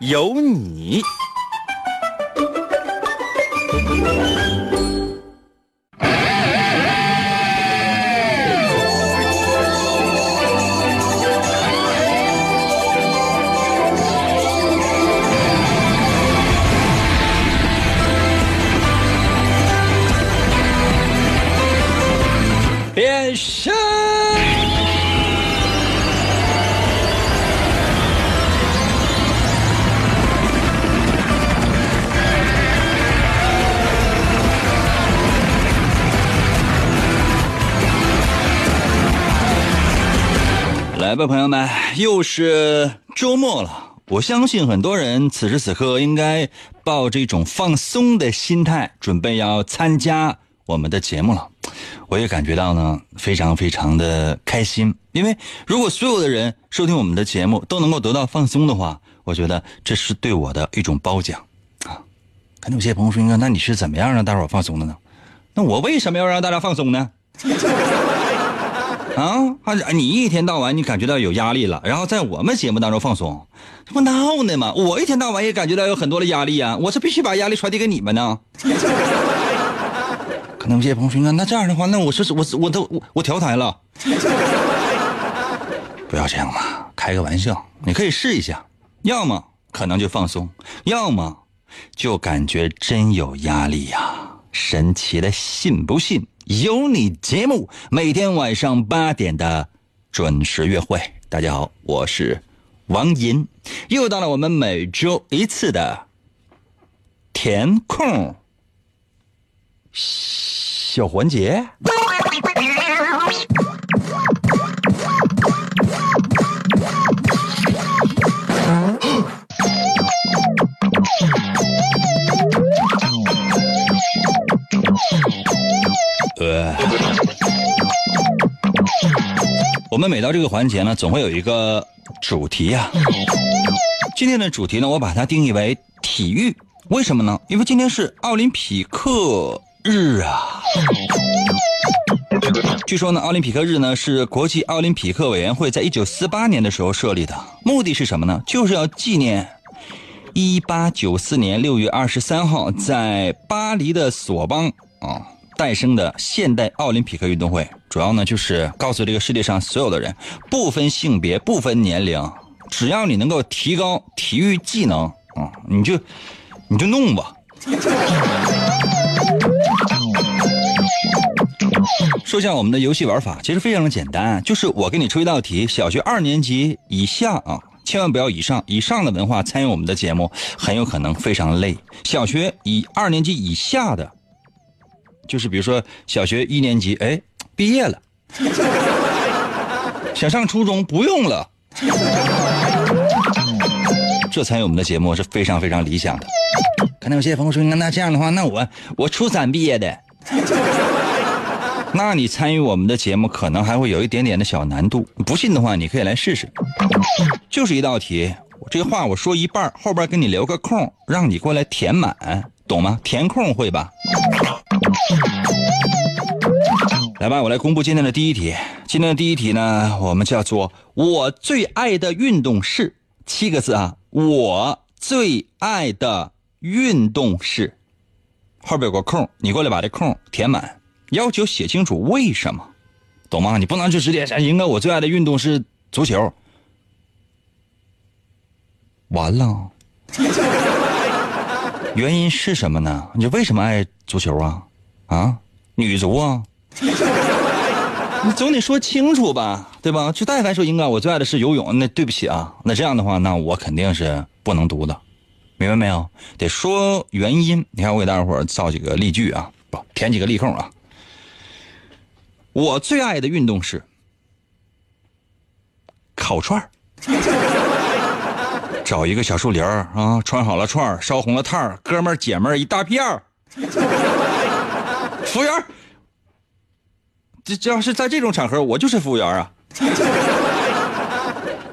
有你。来吧，朋友们，又是周末了。我相信很多人此时此刻应该抱着一种放松的心态，准备要参加我们的节目了。我也感觉到呢，非常非常的开心。因为如果所有的人收听我们的节目都能够得到放松的话，我觉得这是对我的一种褒奖啊。可能有些朋友说：“那你是怎么样让大伙放松的呢？”那我为什么要让大家放松呢？啊，还是你一天到晚你感觉到有压力了，然后在我们节目当中放松，这不闹呢吗？我一天到晚也感觉到有很多的压力啊，我是必须把压力传递给你们呢。可能有些朋友说，那这样的话，那我是我我都我我调台了，不要这样嘛，开个玩笑，你可以试一下，要么可能就放松，要么就感觉真有压力呀。神奇的，信不信？由你节目每天晚上八点的准时约会。大家好，我是王银，又到了我们每周一次的填空小环节。我们每到这个环节呢，总会有一个主题呀。今天的主题呢，我把它定义为体育。为什么呢？因为今天是奥林匹克日啊。据说呢，奥林匹克日呢是国际奥林匹克委员会在一九四八年的时候设立的，目的是什么呢？就是要纪念一八九四年六月二十三号在巴黎的索邦啊。诞生的现代奥林匹克运动会，主要呢就是告诉这个世界上所有的人，不分性别、不分年龄，只要你能够提高体育技能啊，你就你就弄吧。说一下我们的游戏玩法，其实非常的简单，就是我给你出一道题，小学二年级以下啊，千万不要以上，以上的文化参与我们的节目很有可能非常累。小学以二年级以下的。就是比如说小学一年级，哎，毕业了，想上初中不用了，这参与我们的节目是非常非常理想的。可能有些朋友说，那那这样的话，那我我初三毕业的，那你参与我们的节目可能还会有一点点的小难度。不信的话，你可以来试试，就是一道题，这话我说一半，后边给你留个空，让你过来填满，懂吗？填空会吧？来吧，我来公布今天的第一题。今天的第一题呢，我们叫做“我最爱的运动是”，七个字啊，“我最爱的运动是”，后边有个空，你过来把这空填满，要求写清楚为什么，懂吗？你不能就直接说“应该我最爱的运动是足球”，完了，原因是什么呢？你为什么爱足球啊？啊，女足啊，你总得说清楚吧，对吧？就但凡说应该我最爱的是游泳，那对不起啊，那这样的话，那我肯定是不能读的，明白没有？得说原因。你看，我给大家伙造几个例句啊，不填几个例空啊。我最爱的运动是烤串 找一个小树林儿啊，穿好了串，烧红了炭儿，哥们儿姐们儿一大片儿。服务员，这这要是在这种场合，我就是服务员啊。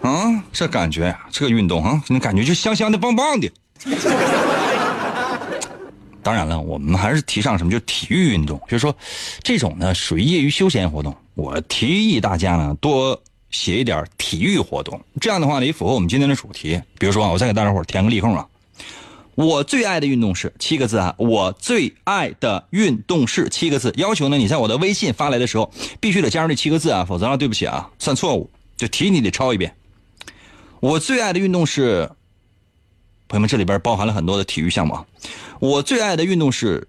啊，这感觉呀，这个运动啊，那感觉就香香的、棒棒的。当然了，我们还是提倡什么，就体育运动，就是说，这种呢属于业余休闲活动。我提议大家呢多写一点体育活动，这样的话呢也符合我们今天的主题。比如说，我再给大家伙填个例空啊，我最爱的运动是七个字啊，我最爱的运动是七个字。要求呢，你在我的微信发来的时候必须得加上这七个字啊，否则啊，对不起啊，算错误，就题你得抄一遍。我最爱的运动是，朋友们，这里边包含了很多的体育项目啊。我最爱的运动是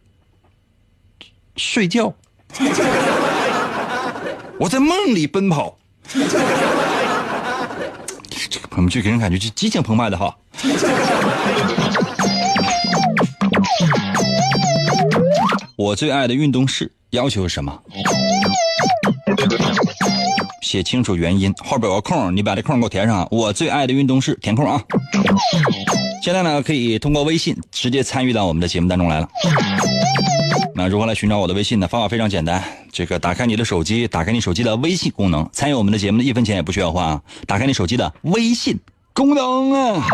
睡觉，我在梦里奔跑。这个朋友们就给人感觉就激情澎湃的哈。我最爱的运动是要求是什么？写清楚原因，后边有个空，你把这空给我填上。我最爱的运动是填空啊。现在呢，可以通过微信直接参与到我们的节目当中来了。那如何来寻找我的微信呢？方法非常简单，这个打开你的手机，打开你手机的微信功能，参与我们的节目一分钱也不需要花啊。打开你手机的微信功能啊，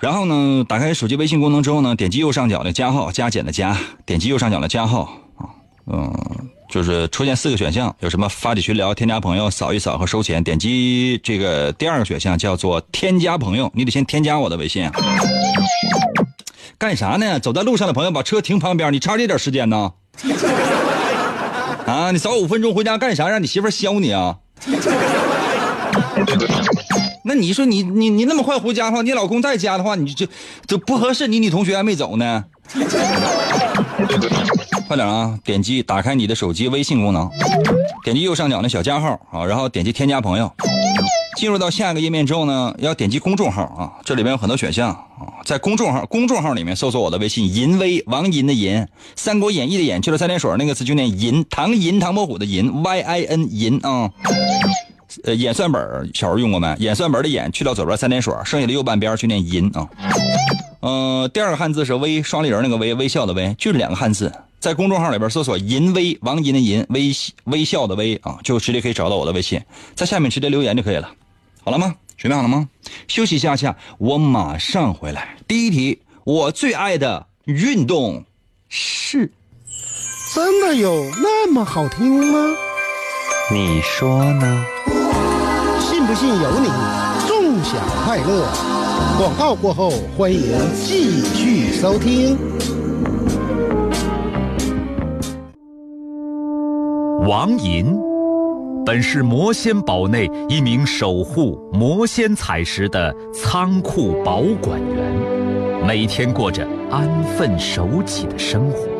然后呢，打开手机微信功能之后呢，点击右上角的加号，加减的加，点击右上角的加号啊，嗯。就是出现四个选项，有什么发起群聊、添加朋友、扫一扫和收钱。点击这个第二个选项叫做添加朋友，你得先添加我的微信。干啥呢？走在路上的朋友把车停旁边，你差这点时间呢？啊，你早五分钟回家干啥？让你媳妇削你啊？那你说你你你那么快回家的话，你老公在家的话，你就就不合适。你女同学还没走呢。快点啊！点击打开你的手机微信功能，点击右上角的小加号啊，然后点击添加朋友。进入到下一个页面之后呢，要点击公众号啊，这里边有很多选项啊，在公众号公众号里面搜索我的微信“银威王银”的银，《三国演义》的演去了三点水那个字就念银，唐银唐伯虎的银，Y I N 银啊。呃，演算本小时候用过没？演算本的演去掉左边三点水，剩下的右半边去念银啊。嗯，第二个汉字是微，双立人那个微，微笑的微，就是两个汉字。在公众号里边搜索“银微王银的银微微笑的微啊，就直接可以找到我的微信，在下面直接留言就可以了。好了吗？准备好了吗？休息一下下，我马上回来。第一题，我最爱的运动是？真的有那么好听吗？你说呢？信不信由你，纵享快乐。广告过后，欢迎继续收听。王银，本是魔仙堡内一名守护魔仙彩石的仓库保管员，每天过着安分守己的生活。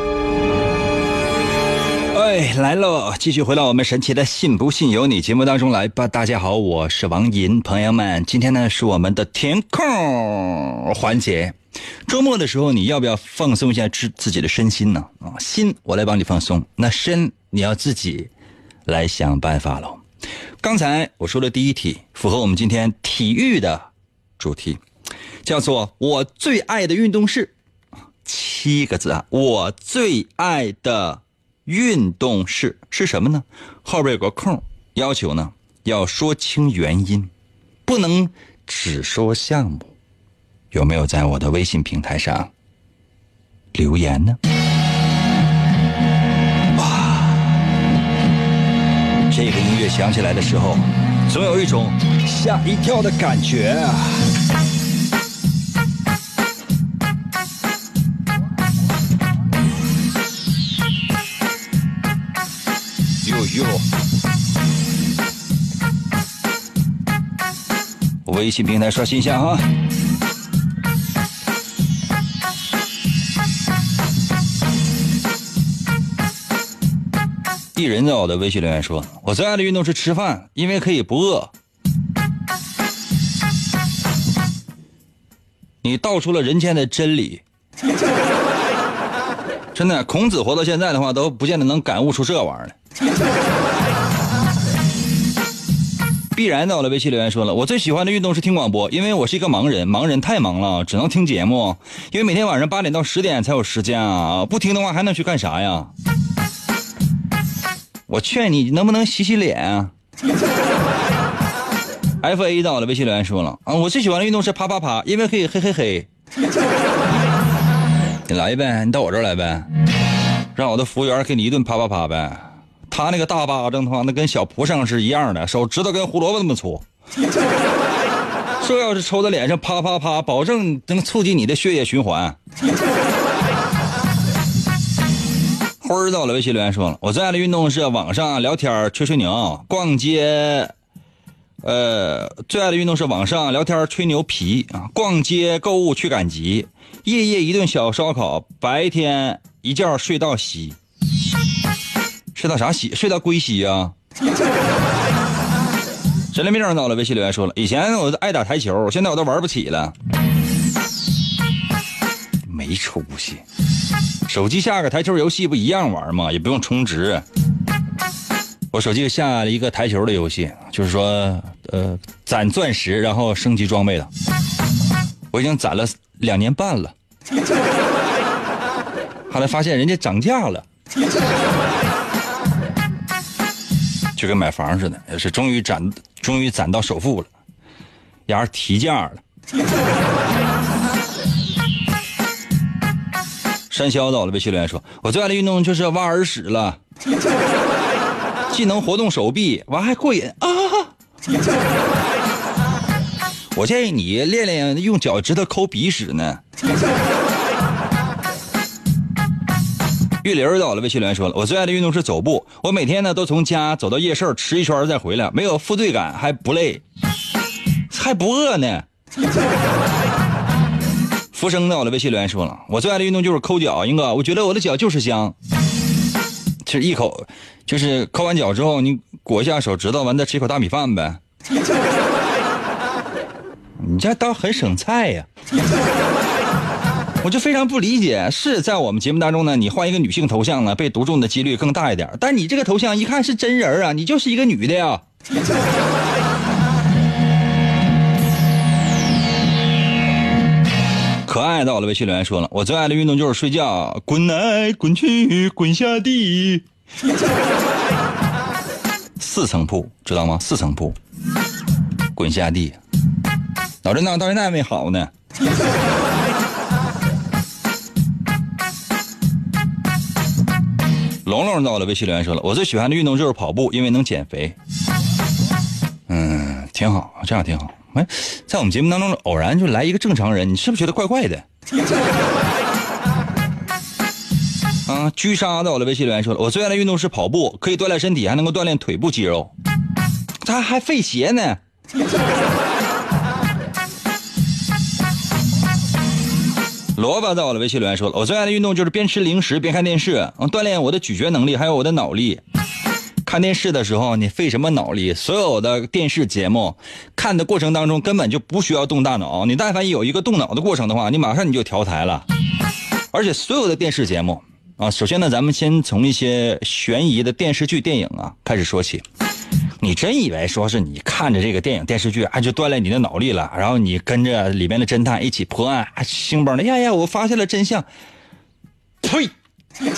哎，来喽！继续回到我们神奇的“信不信由你”节目当中来吧。大家好，我是王银，朋友们，今天呢是我们的填空环节。周末的时候，你要不要放松一下自自己的身心呢？啊，心我来帮你放松，那身你要自己来想办法喽。刚才我说的第一题符合我们今天体育的主题，叫做“我最爱的运动是”，七个字啊，我最爱的。运动式是什么呢？后边有个空要求呢要说清原因不能只说项目。有没有在我的微信平台上留言呢？哇这个音乐响起来的时候总有一种吓一跳的感觉啊。哟哟，微信平台刷新一下哈。一人在我的微信留言说：“我最爱的运动是吃饭，因为可以不饿。”你道出了人间的真理。真的，孔子活到现在的话，都不见得能感悟出这玩意儿 必然在我的微信留言说了：“我最喜欢的运动是听广播，因为我是一个盲人，盲人太忙了，只能听节目。因为每天晚上八点到十点才有时间啊，不听的话还能去干啥呀？”我劝你能不能洗洗脸啊？F A 到了，微信留言说了啊，我最喜欢的运动是啪啪啪，因为可以嘿嘿嘿。你来呗，你到我这儿来呗，让我的服务员给你一顿啪啪啪呗。他那个大巴掌的话，那跟小蒲扇是一样的，手指头跟胡萝卜那么粗。这要是抽在脸上啪啪啪，保证能促进你的血液循环。辉儿到了，微信留言说了，我最爱的运动是网上聊天吹吹牛、逛街。呃，最爱的运动是网上聊天吹牛皮啊，逛街购物去赶集，夜夜一顿小烧烤，白天一觉睡到西。睡到啥西？睡到归西啊！神灵病到了，微信留言说了，以前我都爱打台球，现在我都玩不起了，没出息。手机下个台球游戏不一样玩吗？也不用充值。我手机下了一个台球的游戏，就是说，呃，攒钻石然后升级装备的。我已经攒了两年半了，后来发现人家涨价了，就跟买房似的，也是终于攒，终于攒到首付了，然而提价了。山魈到了，微信留言说：“我最爱的运动就是挖耳屎了，既能活动手臂，完还过瘾啊！”我建议你练练用脚趾头抠鼻屎呢。玉林到了，微信留言说了：“我最爱的运动是走步，我每天呢都从家走到夜市吃一圈再回来，没有负罪感，还不累，还不饿呢。”浮生到我的微信留言说了，我最爱的运动就是抠脚，英哥，我觉得我的脚就是香。其实一口，就是抠完脚之后，你裹一下手指头，完再吃一口大米饭呗。你这倒很省菜呀！我就非常不理解，是在我们节目当中呢，你换一个女性头像呢，被读中的几率更大一点。但你这个头像一看是真人啊，你就是一个女的呀。可爱到了，微信留言说了，我最爱的运动就是睡觉，滚来滚去滚下地。四层铺知道吗？四层铺，滚下地。脑震荡到现在还没好呢。龙龙到了，微信留言说了，我最喜欢的运动就是跑步，因为能减肥。嗯，挺好，这样挺好。哎，在我们节目当中偶然就来一个正常人，你是不是觉得怪怪的？啊，居沙在我的微信留言说了，我最爱的运动是跑步，可以锻炼身体，还能够锻炼腿部肌肉，他还费鞋呢。萝卜在我的微信留言说了，我最爱的运动就是边吃零食边看电视，锻炼我的咀嚼能力，还有我的脑力。看电视的时候，你费什么脑力？所有的电视节目看的过程当中，根本就不需要动大脑。你但凡有一个动脑的过程的话，你马上你就调台了。而且所有的电视节目啊，首先呢，咱们先从一些悬疑的电视剧、电影啊开始说起。你真以为说是你看着这个电影、电视剧，啊，就锻炼你的脑力了？然后你跟着里面的侦探一起破案，啊兴崩的，呀呀，我发现了真相。呸！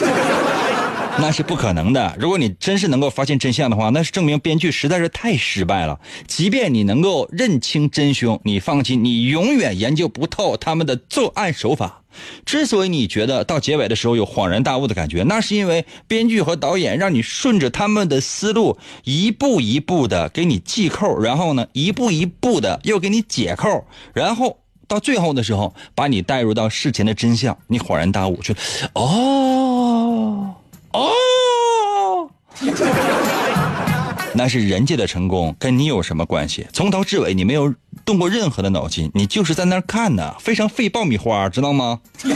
那是不可能的。如果你真是能够发现真相的话，那是证明编剧实在是太失败了。即便你能够认清真凶，你放心，你永远研究不透他们的作案手法。之所以你觉得到结尾的时候有恍然大悟的感觉，那是因为编剧和导演让你顺着他们的思路一步一步的给你系扣，然后呢一步一步的又给你解扣，然后到最后的时候把你带入到事情的真相，你恍然大悟，就哦哦。那是人家的成功，跟你有什么关系？从头至尾你没有动过任何的脑筋，你就是在那儿看呢，非常费爆米花，知道吗？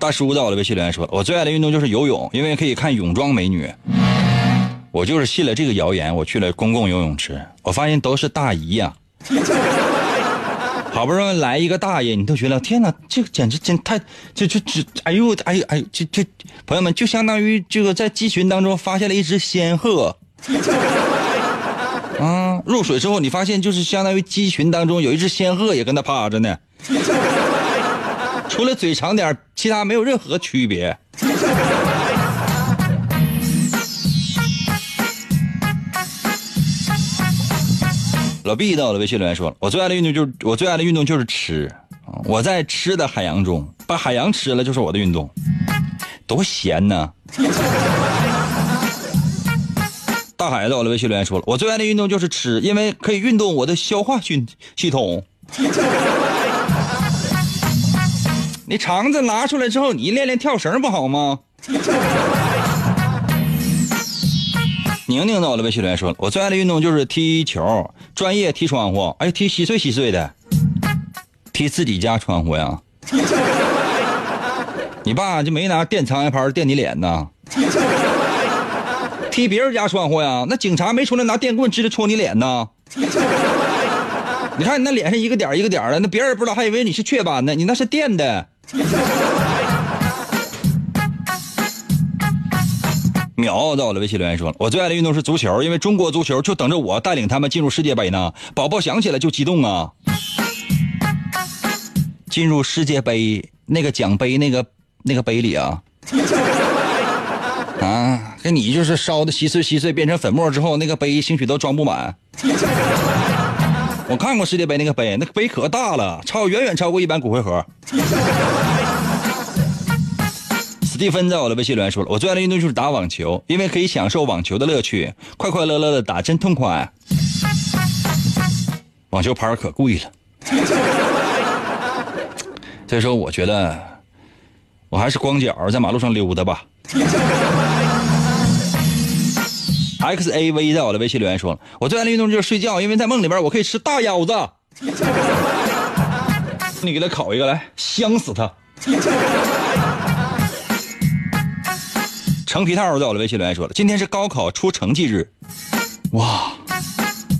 大叔在我的微信留言说，我最爱的运动就是游泳，因为可以看泳装美女。我就是信了这个谣言，我去了公共游泳池，我发现都是大姨呀、好不容易来一个大爷，你都觉得天哪，这个简直真太，这这这，哎呦哎呦哎呦，这这，朋友们就相当于这个在鸡群当中发现了一只仙鹤，啊，入水之后你发现就是相当于鸡群当中有一只仙鹤也跟他趴着呢，除了嘴长点，其他没有任何区别。老毕到了微信留言说了，我最爱的运动就是我最爱的运动就是吃，我在吃的海洋中把海洋吃了就是我的运动，多咸呢！大海到了微信留言说了，我最爱的运动就是吃，因为可以运动我的消化系系统。你肠子拿出来之后，你练练跳绳不好吗？宁宁到了微信留言说，我最爱的运动就是踢球，专业踢窗户，哎，踢稀碎稀碎的，踢自己家窗户呀。你爸就没拿电苍蝇拍电你脸呐？踢别人家窗户呀？那警察没出来拿电棍直接戳你脸呐？你看你那脸上一个点一个点的，那别人不知道还以为你是雀斑呢，你那是电的。秒到了微信留言说了，我最爱的运动是足球，因为中国足球就等着我带领他们进入世界杯呢。宝宝想起来就激动啊！进入世界杯那个奖杯那个那个杯里啊，啊，跟你就是烧的稀碎稀碎变成粉末之后，那个杯兴许都装不满。我看过世界杯那个杯，那个杯可大了，超远远超过一般骨灰盒。蒂芬在我的微信留言说了，我最爱的运动就是打网球，因为可以享受网球的乐趣，快快乐乐的打真痛快。网球拍可贵了，所以说我觉得我还是光脚在马路上溜达吧。X A V 在我的微信留言说了，我最爱的运动就是睡觉，因为在梦里边我可以吃大腰子。你给他烤一个来，香死他。橙皮套在我的微信留言说了，今天是高考出成绩日，哇，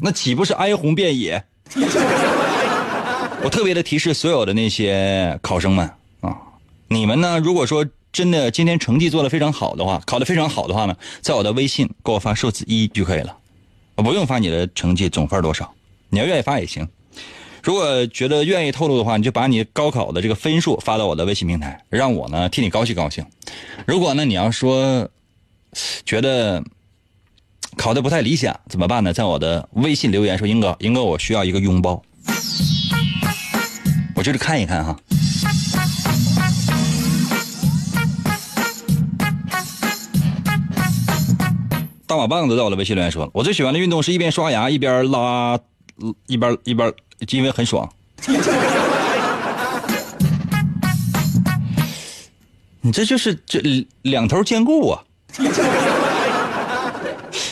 那岂不是哀鸿遍野？我特别的提示所有的那些考生们啊，你们呢，如果说真的今天成绩做得非常好的话，考得非常好的话呢，在我的微信给我发数字一就可以了，我不用发你的成绩总分多少，你要愿意发也行。如果觉得愿意透露的话，你就把你高考的这个分数发到我的微信平台，让我呢替你高兴高兴。如果呢你要说觉得考的不太理想怎么办呢？在我的微信留言说：“英哥，英哥，我需要一个拥抱。”我就是看一看哈。大马棒子在我的微信留言说：“我最喜欢的运动是一边刷牙一边拉，一边一边，因为很爽。”你这就是这两头兼顾啊！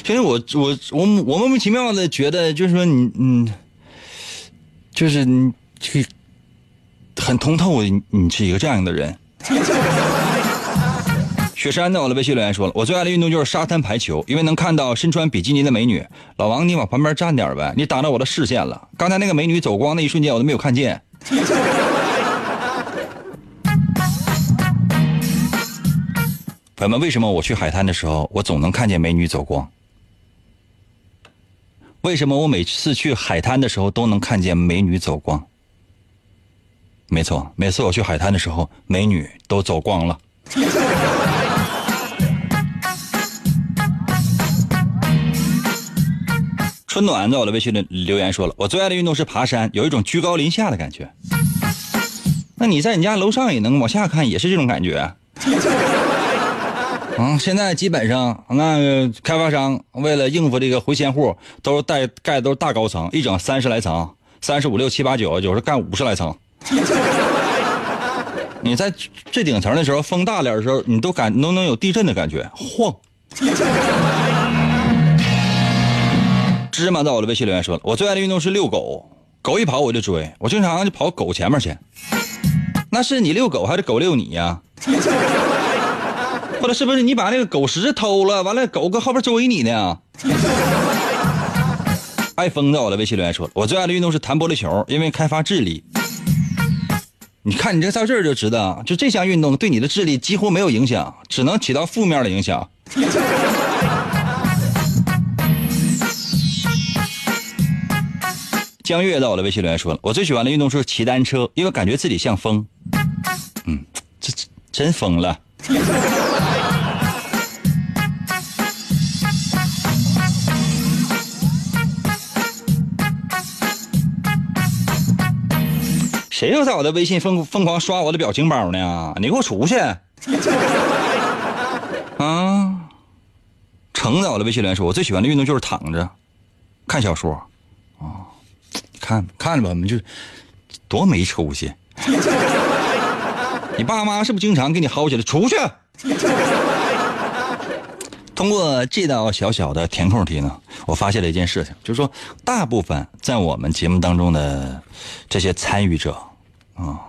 其实我我我我莫名其妙的觉得，就是说你嗯，就是你这个很通透，你你是一个这样的人。雪山在我的微信留言说了，我最爱的运动就是沙滩排球，因为能看到身穿比基尼的美女。老王，你往旁边站点呗，你挡到我的视线了。刚才那个美女走光那一瞬间，我都没有看见。朋友们，为什么我去海滩的时候，我总能看见美女走光？为什么我每次去海滩的时候都能看见美女走光？没错，每次我去海滩的时候，美女都走光了。春暖在我的微信里留言说了，我最爱的运动是爬山，有一种居高临下的感觉。那你在你家楼上也能往下看，也是这种感觉。嗯，现在基本上那开发商为了应付这个回迁户，都带盖都是大高层，一整三十来层，三十五六七八九，有时候干五十来层。你在最顶层的时候，风大点的时候，你都感都能有地震的感觉，晃。芝麻在我的微信留言说了，我最爱的运动是遛狗，狗一跑我就追，我经常就跑狗前面去。那是你遛狗还是狗遛你呀？或者是不是你把那个狗食偷了，完了狗搁后边追你呢？爱疯在我的微信留言说，我最爱的运动是弹玻璃球，因为开发智力。你看你这到这儿就知道，就这项运动对你的智力几乎没有影响，只能起到负面的影响。江月在我的微信留言说了，我最喜欢的运动是骑单车，因为感觉自己像风。嗯，这这真疯了。谁又在我的微信疯疯狂刷我的表情包呢？你给我出去！啊，橙在我的微信留言说，我最喜欢的运动就是躺着看小说。啊，看看吧，我们就多没出息！你爸妈是不是经常给你薅起来出去？通过这道小小的填空题呢，我发现了一件事情，就是说，大部分在我们节目当中的这些参与者啊，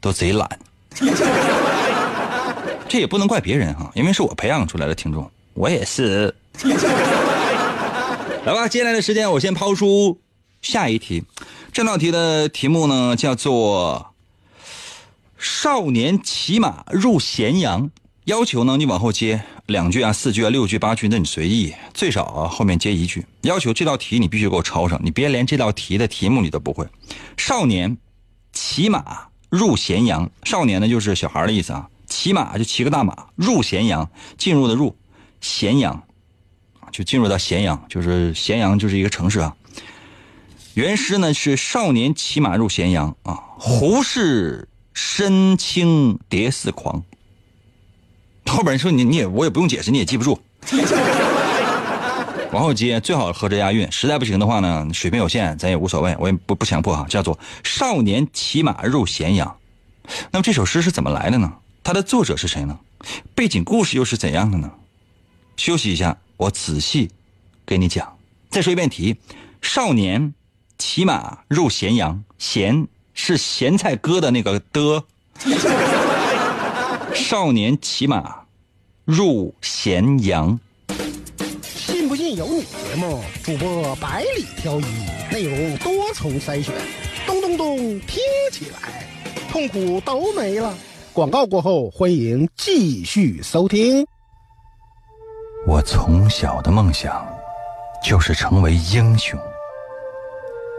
都贼懒。这也不能怪别人啊，因为是我培养出来的听众，我也是。来吧，接下来的时间我先抛出下一题。这道题的题目呢叫做“少年骑马入咸阳”，要求呢你往后接两句啊、四句啊、六句、八句，那你随意，最少啊后面接一句。要求这道题你必须给我抄上，你别连这道题的题目你都不会。少年骑马入咸阳，少年呢就是小孩的意思啊，骑马就骑个大马入咸阳，进入的入咸阳。就进入到咸阳，就是咸阳就是一个城市啊。原诗呢是“少年骑马入咸阳”啊，胡适身轻蝶似狂。后边说你你也我也不用解释，你也记不住。往后接最好合着押韵，实在不行的话呢，水平有限，咱也无所谓，我也不不强迫哈。叫做“少年骑马入咸阳”。那么这首诗是怎么来的呢？它的作者是谁呢？背景故事又是怎样的呢？休息一下。我仔细给你讲，再说一遍题：少年骑马入咸阳，咸是咸菜哥的那个的。少年骑马入咸阳，信不信由你。节目主播百里挑一，内容多重筛选，咚咚咚，听起来痛苦都没了。广告过后，欢迎继续收听。我从小的梦想，就是成为英雄，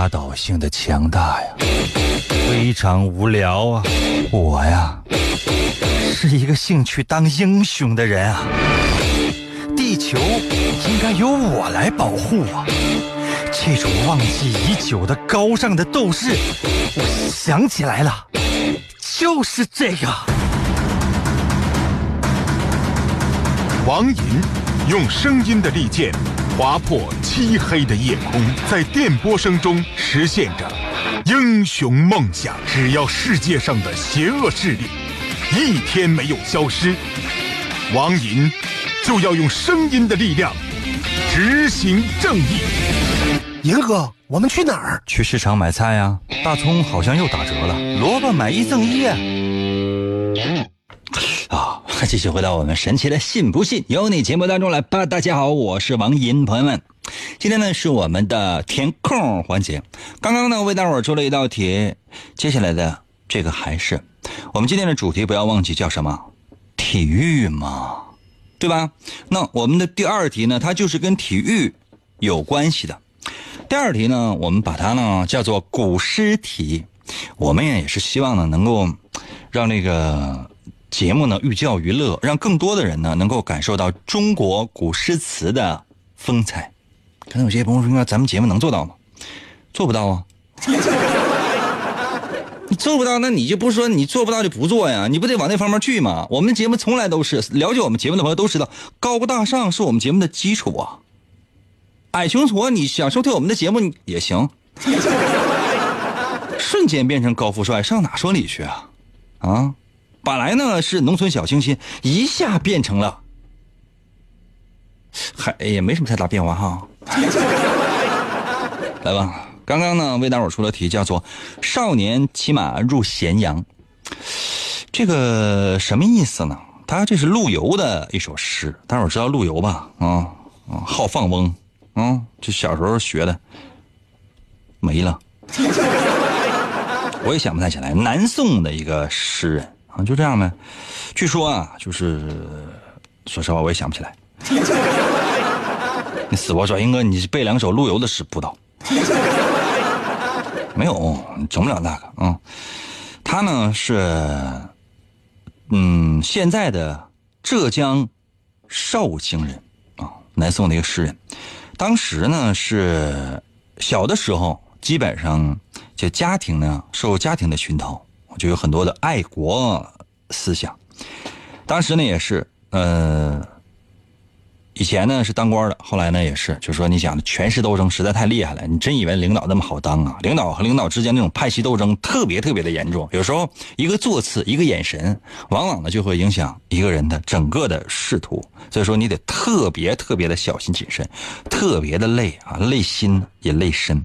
压倒性的强大呀，非常无聊啊！我呀，是一个兴趣当英雄的人啊！地球应该由我来保护啊！这种忘记已久的高尚的斗士，我想起来了，就是这个。王银用声音的利剑。划破漆黑的夜空，在电波声中实现着英雄梦想。只要世界上的邪恶势力一天没有消失，王银就要用声音的力量执行正义。银哥，我们去哪儿？去市场买菜呀。大葱好像又打折了，萝卜买一赠一。啊，继续回到我们神奇的信不信由你节目当中来吧。大家好，我是王银，朋友们，今天呢是我们的填空环节。刚刚呢为大伙儿出了一道题，接下来的这个还是我们今天的主题，不要忘记叫什么？体育嘛，对吧？那我们的第二题呢，它就是跟体育有关系的。第二题呢，我们把它呢叫做古诗题。我们也是希望呢能够让那个节目呢寓教于乐，让更多的人呢能够感受到中国古诗词的风采。可能有些朋友说：“咱们节目能做到吗？”做不到啊。你做不到，那你就不是说你做不到就不做呀？你不得往那方面去吗？我们节目从来都是了解我们节目的朋友都知道，高大上是我们节目的基础啊。矮穷矬，你想收听我们的节目也行，瞬间变成高富帅，上哪说理去啊？啊，本来呢是农村小清新，一下变成了，还也没什么太大变化哈。来吧。刚刚呢，为大伙出了题，叫做“少年骑马入咸阳”，这个什么意思呢？他这是陆游的一首诗，大伙知道陆游吧？啊啊，好放翁，啊，就小时候学的，没了，我也想不太起来。南宋的一个诗人啊，就这样呗。据说啊，就是说实话，我也想不起来。你死活说，英哥，你背两首陆游的诗不倒。没有，你整不了那个啊。他呢是，嗯，现在的浙江绍兴人啊，南宋的一个诗人。当时呢是小的时候，基本上就家庭呢受家庭的熏陶，就有很多的爱国思想。当时呢也是，呃。以前呢是当官的，后来呢也是，就说你想的权势斗争实在太厉害了，你真以为领导那么好当啊？领导和领导之间那种派系斗争特别特别的严重，有时候一个座次、一个眼神，往往呢就会影响一个人的整个的仕途。所以说你得特别特别的小心谨慎，特别的累啊，累心也累身。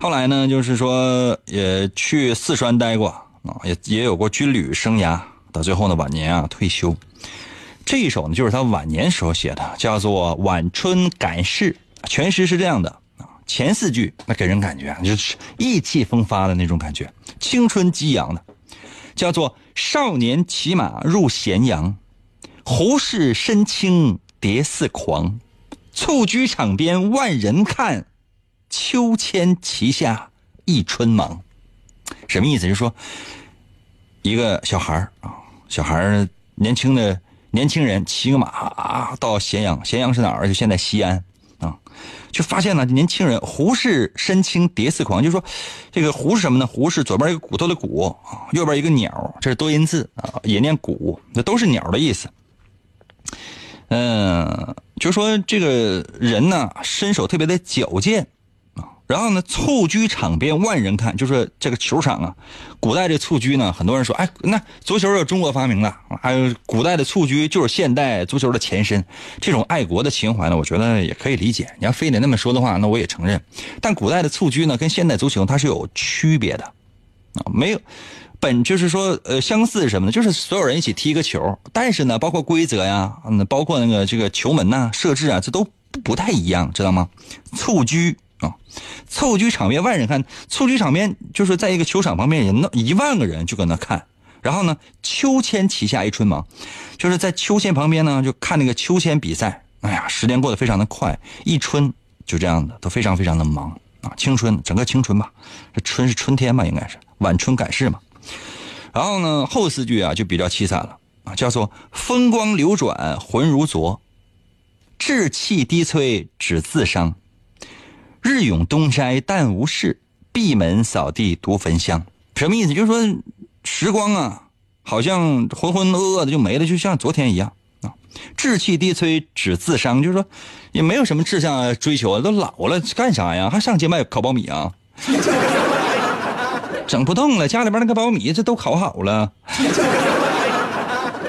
后来呢，就是说也去四川待过啊，也也有过军旅生涯，到最后呢晚年啊退休。这一首呢，就是他晚年时候写的，叫做《晚春感事》。全诗是这样的啊，前四句那给人感觉就是意气风发的那种感觉，青春激扬的，叫做“少年骑马入咸阳，胡适身轻蝶似狂，蹴鞠场边万人看，秋千旗下一春忙”。什么意思？就是说，一个小孩啊，小孩年轻的。年轻人骑个马啊，到咸阳。咸阳是哪儿？就现在西安啊，就发现了年轻人胡适身轻蝶似狂，就说这个胡是什么呢？胡是左边一个骨头的骨，右边一个鸟，这是多音字啊，也念骨，那都是鸟的意思。嗯，就说这个人呢，身手特别的矫健。然后呢，蹴鞠场边万人看，就是这个球场啊。古代这蹴鞠呢，很多人说，哎，那足球是中国发明的，还有古代的蹴鞠就是现代足球的前身。这种爱国的情怀呢，我觉得也可以理解。你要非得那么说的话，那我也承认。但古代的蹴鞠呢，跟现代足球它是有区别的啊，没有本就是说，呃，相似什么呢？就是所有人一起踢一个球，但是呢，包括规则呀，嗯，包括那个这个球门呐设置啊，这都不太一样，知道吗？蹴鞠。啊，蹴鞠场面万人看，蹴鞠场面就是在一个球场旁边，人一万个人就搁那看。然后呢，秋千旗下一春忙，就是在秋千旁边呢，就看那个秋千比赛。哎呀，时间过得非常的快，一春就这样的，都非常非常的忙啊。青春，整个青春吧，这春是春天吧，应该是晚春感事嘛。然后呢，后四句啊就比较凄惨了啊，叫做风光流转浑如昨，志气低摧只自伤。日永东斋但无事，闭门扫地独焚香。什么意思？就是说，时光啊，好像浑浑噩噩的就没了，就像昨天一样啊。志气低摧只自伤，就是说，也没有什么志向追求，都老了，干啥呀？还上街卖烤苞米啊？整不动了，家里边那个苞米这都烤好了。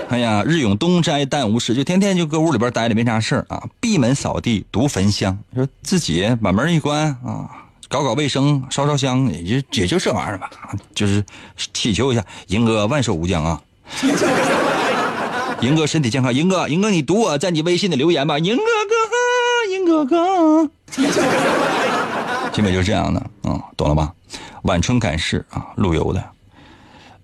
哎呀，日永东斋但无事，就天天就搁屋里边待着，没啥事儿啊。闭门扫地，独焚香，说自己把门一关啊，搞搞卫生，烧烧香，也就也就这玩意儿吧。就是祈求一下，银哥万寿无疆啊。银哥身体健康，银哥，银哥你读我在你微信的留言吧，银哥哥，银哥哥。基本就是这样的，嗯，懂了吧？晚春赶事啊，陆游的。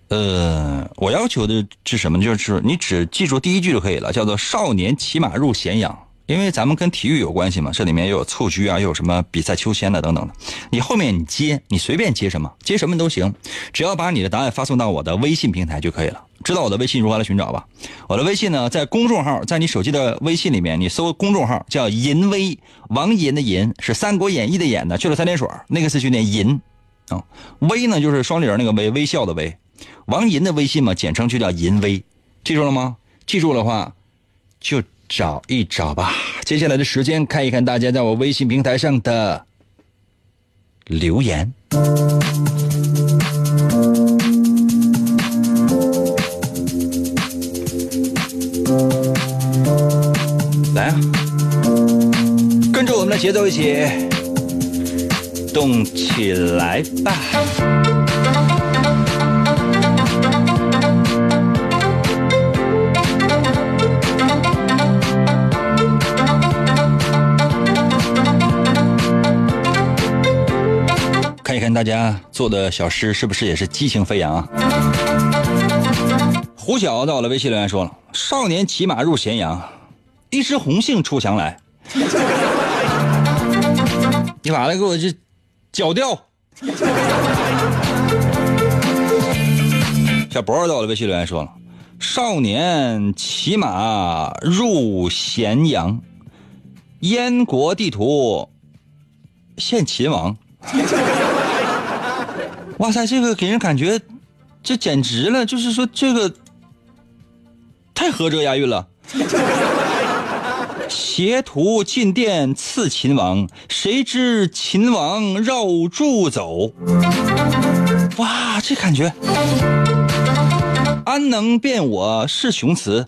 呃，我要求的是什么？就是你只记住第一句就可以了，叫做“少年骑马入咸阳”。因为咱们跟体育有关系嘛，这里面又有蹴鞠啊，又有什么比赛秋千的等等的。你后面你接，你随便接什么，接什么都行，只要把你的答案发送到我的微信平台就可以了。知道我的微信如何来寻找吧？我的微信呢，在公众号，在你手机的微信里面，你搜公众号叫“银威”，王银的银是《三国演义》的演的，去了三点水，那个字就念银啊。威呢就是双立人那个微，微笑的微。王银的微信嘛，简称就叫银威，记住了吗？记住的话，就。找一找吧。接下来的时间，看一看大家在我微信平台上的留言。来啊，跟着我们的节奏一起动起来吧。大家做的小诗是不是也是激情飞扬啊？胡晓到了微信留言说了：“少年骑马入咸阳，一枝红杏出墙来。”你完了，给我这绞掉。小博到了微信留言说了：“少年骑马入咸阳，燕国地图现秦王。”哇塞，这个给人感觉，这简直了！就是说，这个太合辙押韵了。携徒进殿赐秦王，谁知秦王绕柱走。哇，这感觉，安能辨我是雄雌？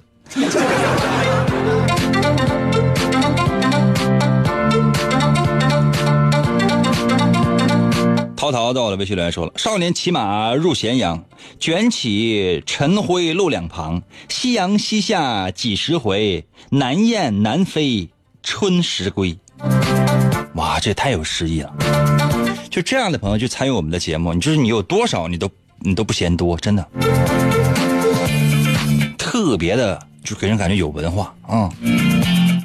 曹操到了，微信留言说了：“少年骑马入咸阳，卷起尘灰路两旁。夕阳西下几时回？南雁南飞春时归。”哇，这太有诗意了！就这样的朋友就参与我们的节目，你就是你有多少你都你都不嫌多，真的，特别的就给人感觉有文化啊。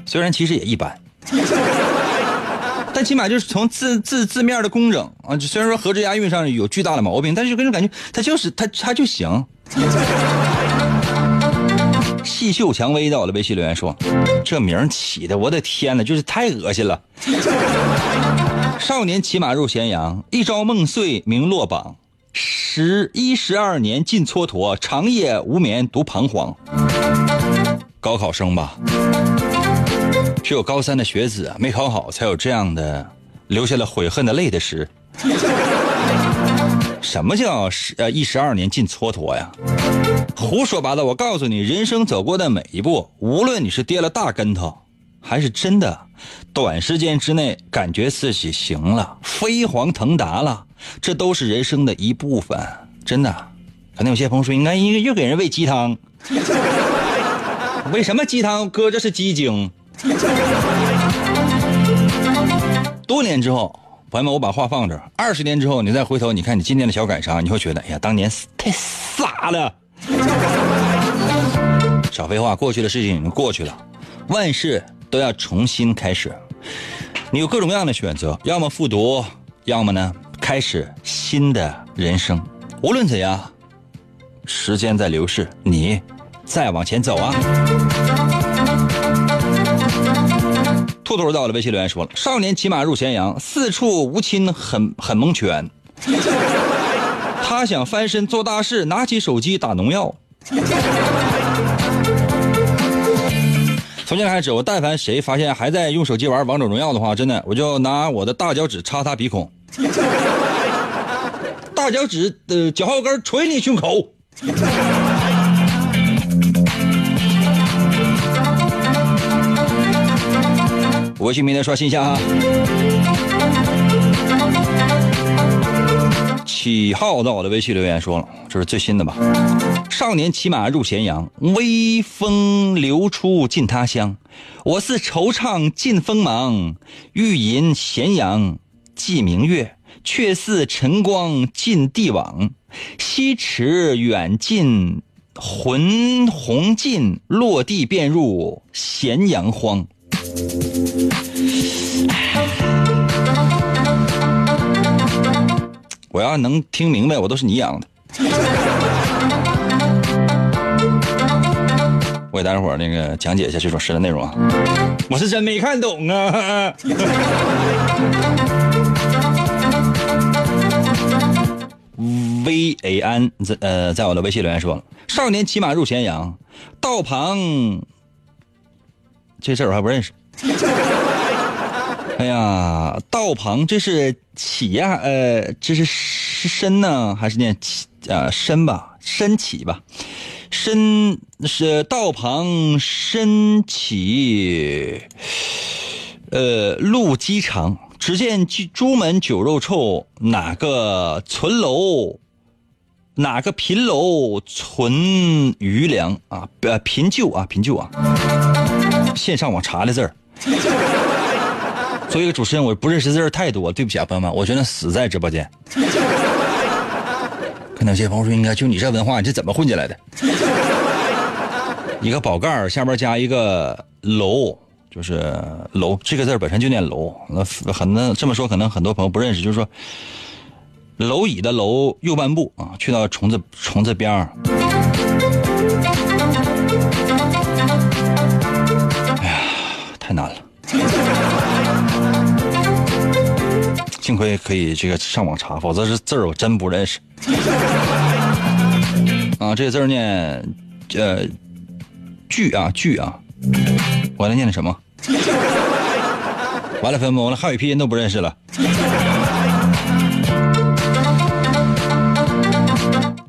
虽然其实也一般。但起码就是从字字字面的工整啊，虽然说合辙押韵上有巨大的毛病，但是就给人感觉他就是他他就行。细嗅蔷薇到了微信留言说：“这名起的，我的天哪，就是太恶心了。”少年骑马入咸阳，一朝梦碎名落榜，十一十二年尽蹉跎，长夜无眠独彷徨。高考生吧。只有高三的学子啊没考好，才有这样的留下了悔恨的泪的诗。什么叫十呃一十二年尽蹉跎呀？胡说八道！我告诉你，人生走过的每一步，无论你是跌了大跟头，还是真的短时间之内感觉自己行了，飞黄腾达了，这都是人生的一部分。真的，可能有些朋友说，应该又又给人喂鸡汤。为什么鸡汤？哥，这是鸡精。多年之后，朋友们，我把话放这儿。二十年之后，你再回头，你看你今天的小感伤，你会觉得，哎呀，当年太傻了。少废话，过去的事情已经过去了，万事都要重新开始。你有各种各样的选择，要么复读，要么呢开始新的人生。无论怎样，时间在流逝，你再往前走啊。兔兔到了，微信留言说了：“少年骑马入咸阳，四处无亲，很很蒙圈。他想翻身做大事，拿起手机打农药。从今天开始，我但凡谁发现还在用手机玩王者荣耀的话，真的我就拿我的大脚趾插他鼻孔，大脚趾的脚后跟捶你胸口。”微信明天刷新一下哈。起号到我的微信留言说了，这是最新的吧？少年骑马入咸阳，微风流出尽他乡。我似惆怅尽锋芒，欲饮咸阳寄明月，却似晨光尽地网。西驰远近，魂红尽，落地便入咸阳荒。我要能听明白，我都是你养的。我给大家伙儿那个讲解一下这首诗的内容啊，我是真没看懂啊。V A N 在呃，在我的微信留言说了：“少年骑马入咸阳，道旁这字儿我还不认识。哎呀，道旁这是起呀，呃，这是是申呢，还是念起啊申吧？申起吧？申是道旁申起，呃，路饥长。只见朱朱门酒肉臭，哪个存楼？哪个贫楼存余粮啊？呃，贫旧啊，贫旧啊。线上网查的字儿。作为一个主持人，我不认识字儿太多，对不起啊，朋友们，我觉得死在直播间。可能有些朋友说，应该就你这文化，你这怎么混进来的？一个宝盖儿下边加一个楼。就是楼这个字本身就念楼，那很多这么说可能很多朋友不认识，就是说蝼蚁的蝼右半部啊，去到虫子虫子边儿。幸亏可以这个上网查，否则这字儿我真不认识。啊，这个字念呃句啊句啊。我来念的什么？完了，朋友们，我的汉语拼音都不认识了。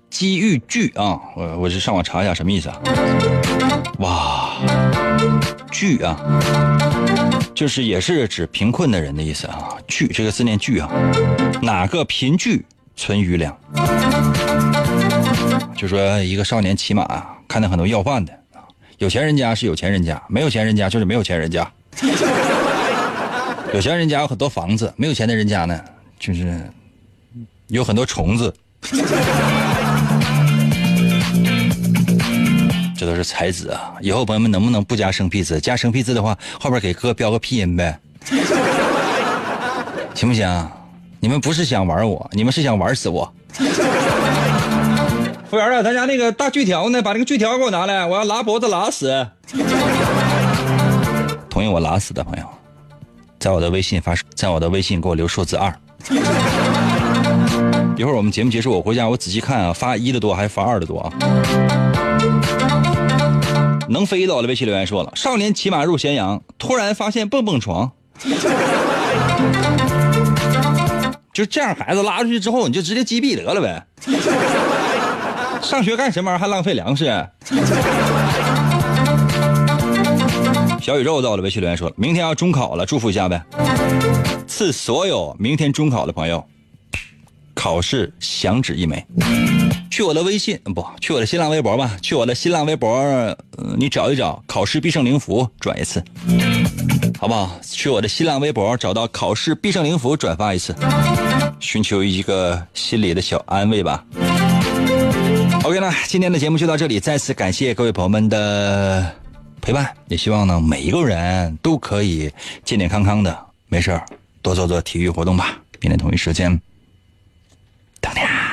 机遇句啊，我我去上网查一下什么意思啊？哇，句啊，就是也是指贫困的人的意思啊。聚这个字念聚啊，哪个贫聚存余粮？就说一个少年骑马，看到很多要饭的。有钱人家是有钱人家，没有钱人家就是没有钱人家。有钱人家有很多房子，没有钱的人家呢，就是有很多虫子。这都是才子啊！以后朋友们能不能不加生僻字？加生僻字的话，后边给哥标个拼音呗，行不行？你们不是想玩我，你们是想玩死我。服务员啊，咱家那个大锯条呢？把那个锯条给我拿来，我要拉脖子拉死。同意我拉死的朋友，在我的微信发，在我的微信给我留数字二。一会儿我们节目结束，我回家我仔细看啊，发一的多还是发二的多啊？能飞的我的微信留言说了：少年骑马入咸阳，突然发现蹦蹦床。就这样，孩子拉出去之后，你就直接击毙得了呗。上学干什么玩意儿还浪费粮食？小宇宙到我的微信留言说了：“明天要中考了，祝福一下呗。”赐所有明天中考的朋友考试响指一枚。去我的微信不去我的新浪微博吧？去我的新浪微博，你找一找考试必胜灵符转一次，好不好？去我的新浪微博找到考试必胜灵符转发一次，寻求一个心里的小安慰吧。OK 了，今天的节目就到这里，再次感谢各位朋友们的陪伴，也希望呢每一个人都可以健健康康的，没事多做做体育活动吧。明天同一时间，等你啊。